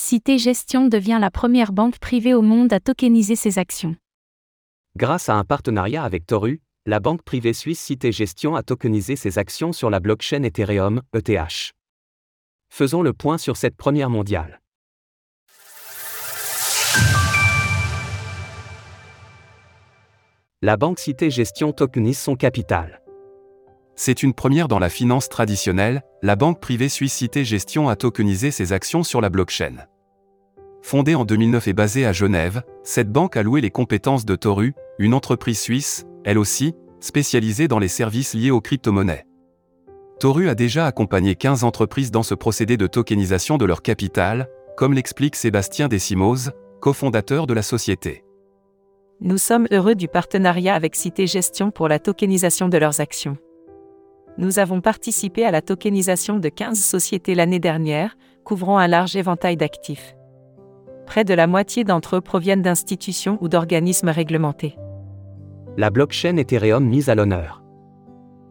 Cité Gestion devient la première banque privée au monde à tokeniser ses actions. Grâce à un partenariat avec Toru, la banque privée suisse Cité Gestion a tokenisé ses actions sur la blockchain Ethereum, ETH. Faisons le point sur cette première mondiale. La banque Cité Gestion tokenise son capital. C'est une première dans la finance traditionnelle, la banque privée suisse Cité Gestion a tokenisé ses actions sur la blockchain. Fondée en 2009 et basée à Genève, cette banque a loué les compétences de Toru, une entreprise suisse, elle aussi, spécialisée dans les services liés aux crypto-monnaies. Toru a déjà accompagné 15 entreprises dans ce procédé de tokenisation de leur capital, comme l'explique Sébastien Decimoz, cofondateur de la société. Nous sommes heureux du partenariat avec Cité Gestion pour la tokenisation de leurs actions nous avons participé à la tokenisation de 15 sociétés l'année dernière, couvrant un large éventail d'actifs. Près de la moitié d'entre eux proviennent d'institutions ou d'organismes réglementés. La blockchain Ethereum mise à l'honneur.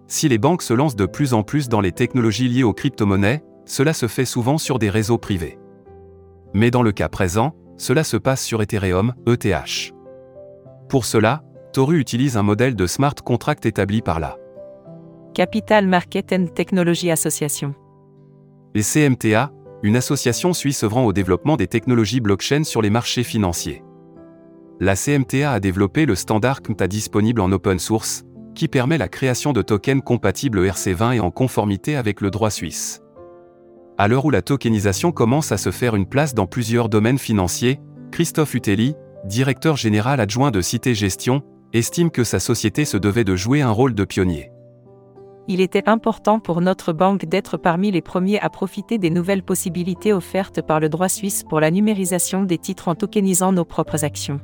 Si les banques se lancent de plus en plus dans les technologies liées aux crypto-monnaies, cela se fait souvent sur des réseaux privés. Mais dans le cas présent, cela se passe sur Ethereum, ETH. Pour cela, Toru utilise un modèle de smart contract établi par la Capital Market and Technology Association. Les CMTA, une association suisse œuvrant au développement des technologies blockchain sur les marchés financiers. La CMTA a développé le standard KMTA disponible en open source, qui permet la création de tokens compatibles ERC20 et en conformité avec le droit suisse. À l'heure où la tokenisation commence à se faire une place dans plusieurs domaines financiers, Christophe Utelli, directeur général adjoint de Cité Gestion, estime que sa société se devait de jouer un rôle de pionnier il était important pour notre banque d'être parmi les premiers à profiter des nouvelles possibilités offertes par le droit suisse pour la numérisation des titres en tokenisant nos propres actions.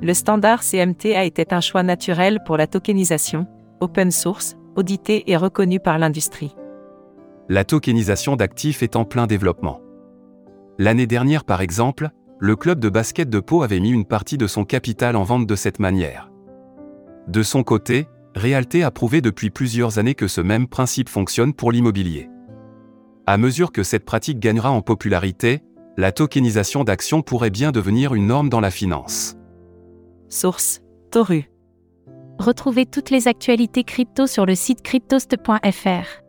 Le standard CMT a été un choix naturel pour la tokenisation, open source, audité et reconnu par l'industrie. La tokenisation d'actifs est en plein développement. L'année dernière par exemple, le club de basket de Pau avait mis une partie de son capital en vente de cette manière. De son côté, Realté a prouvé depuis plusieurs années que ce même principe fonctionne pour l'immobilier. À mesure que cette pratique gagnera en popularité, la tokenisation d'actions pourrait bien devenir une norme dans la finance. Source Toru. Retrouvez toutes les actualités crypto sur le site cryptost.fr.